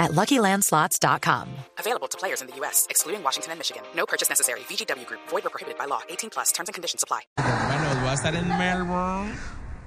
at LuckyLandSlots.com. Available to players in the U.S., excluding Washington and Michigan. No purchase necessary. VGW Group. Void or prohibited by law. 18 plus. Terms and conditions apply. Bueno, va a estar en Melbourne,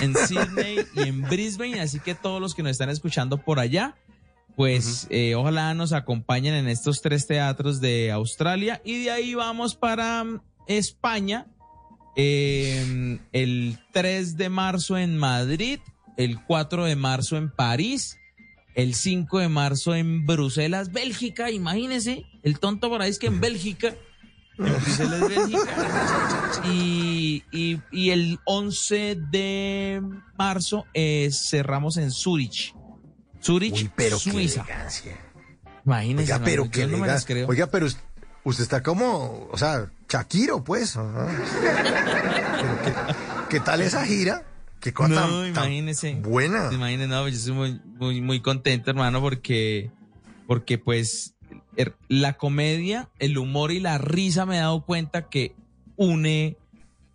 en Sydney y en Brisbane, así que todos los que nos están escuchando por allá, pues eh, ojalá nos acompañen en estos tres teatros de Australia y de ahí vamos para mm, España, eh, el 3 de marzo en Madrid, el 4 de marzo en París, el 5 de marzo en Bruselas, Bélgica, imagínense, el tonto por ahí es que en Bélgica, en Bruselas, Bélgica, y, y, y el 11 de marzo eh, cerramos en Zurich, Zurich, Uy, pero Suiza. qué elegancia. Imagínense, Oiga, pero qué no me las elegancia. creo. Oiga, pero us- usted está como, o sea, Shakiro, pues. ajá. Pero ¿qué, qué tal esa gira? Qué cosa No, tan, tan imagínese. buena. Imagínese, no, yo estoy muy, muy, muy contento, hermano, porque, porque pues er- la comedia, el humor y la risa me he dado cuenta que une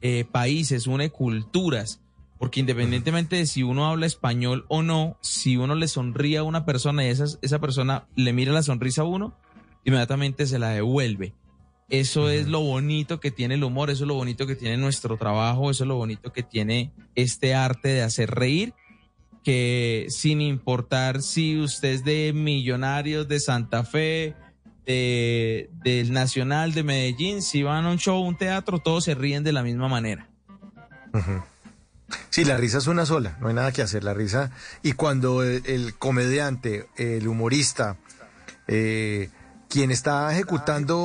eh, países, une culturas. Porque independientemente de si uno habla español o no, si uno le sonríe a una persona y esa, esa persona le mira la sonrisa a uno, inmediatamente se la devuelve. Eso es lo bonito que tiene el humor, eso es lo bonito que tiene nuestro trabajo, eso es lo bonito que tiene este arte de hacer reír, que sin importar si usted es de Millonarios, de Santa Fe, de, del Nacional, de Medellín, si van a un show, un teatro, todos se ríen de la misma manera. Sí, la risa es una sola, no hay nada que hacer. La risa. Y cuando el, el comediante, el humorista, eh, quien está ejecutando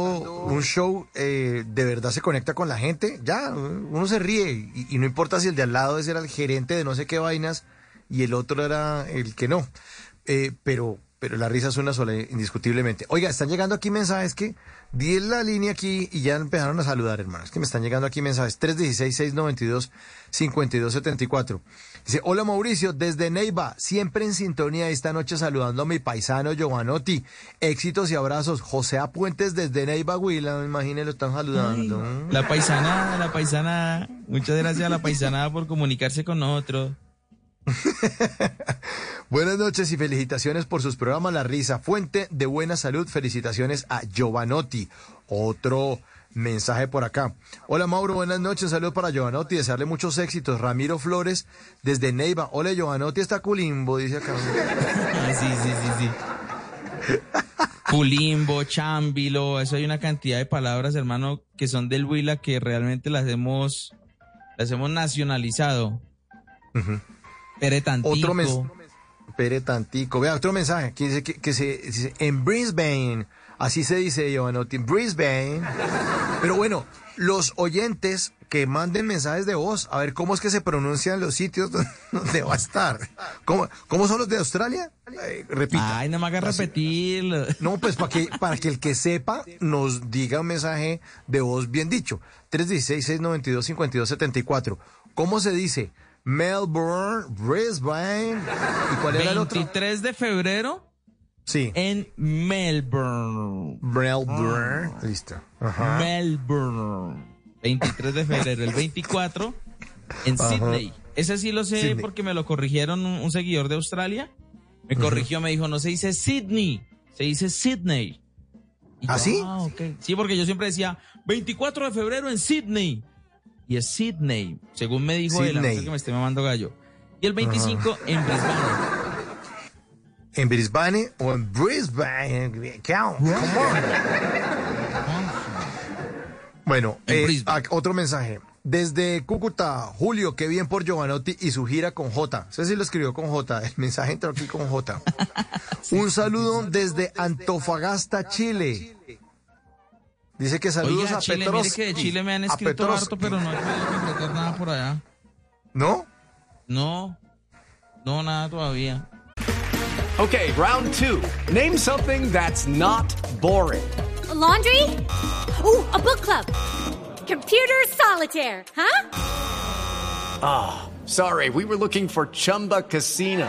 un show, eh, de verdad se conecta con la gente, ya, uno se ríe. Y, y no importa si el de al lado ese era el gerente de no sé qué vainas y el otro era el que no. Eh, pero, pero la risa es una sola, indiscutiblemente. Oiga, están llegando aquí mensajes que di la línea aquí y ya empezaron a saludar, hermanos. Que me están llegando aquí mensajes. 316-692-5274. Dice, hola Mauricio, desde Neiva, siempre en sintonía esta noche saludando a mi paisano Giovanotti. Éxitos y abrazos. José A. Puentes desde Neiva, Huila, me imagino lo están saludando. La paisanada, la paisanada. Muchas gracias a la paisanada por comunicarse con nosotros. Buenas noches y felicitaciones por sus programas La Risa, fuente de buena salud. Felicitaciones a Giovanotti. Otro mensaje por acá. Hola Mauro, buenas noches. Saludos para Giovanotti. Desearle muchos éxitos. Ramiro Flores desde Neiva. Hola Giovanotti, está culimbo, dice acá. Sí, sí, sí, sí. Pulimbo, chámbilo, eso hay una cantidad de palabras, hermano, que son del Huila que realmente las hemos, las hemos nacionalizado. Peretantico. Otro mensaje. Pere tantico. Vea, otro mensaje. Que dice que, que se dice en Brisbane. Así se dice Giovanotti. En Brisbane. Pero bueno, los oyentes que manden mensajes de voz, a ver cómo es que se pronuncian los sitios donde- va a estar. ¿Cómo, cómo son los de Australia? Eh, repita. Ay, no me hagas repetirlo. No, pues para que, para que el que sepa nos diga un mensaje de voz bien dicho. 316-692-5274. ¿Cómo se dice? Melbourne, Brisbane. ¿Y cuál era el otro? 23 de febrero Sí. en Melbourne. Melbourne. Listo. Ajá. Melbourne. 23 de febrero. El 24 en Ajá. Sydney. Ese sí lo sé Sydney. porque me lo corrigieron un, un seguidor de Australia. Me corrigió, me dijo, no se dice Sydney, se dice Sydney. Y ¿Ah, yo, sí? ok. Sí, porque yo siempre decía 24 de febrero en Sydney. Y es Sydney, según me dijo él, a no Sydney. que me esté mamando gallo. Y el 25 en Brisbane. ¿En Brisbane o en Brisbane? Count. Come on. Bueno, En eh, Brisbane. otro mensaje. Desde Cúcuta, Julio, qué bien por Giovanotti y su gira con J. No sé si lo escribió con J. El mensaje entró aquí con J. Un saludo desde Antofagasta, Chile. Dice que saludos Oiga, a Chile, Petros. mire que de Chile me han escrito harto, pero no he podido nada por allá. ¿No? No, no, nada todavía. Okay, round two. Name something that's not boring. A laundry? Ooh, a book club. computer solitaire, huh? Ah, sorry, we were looking for Chumba Casino.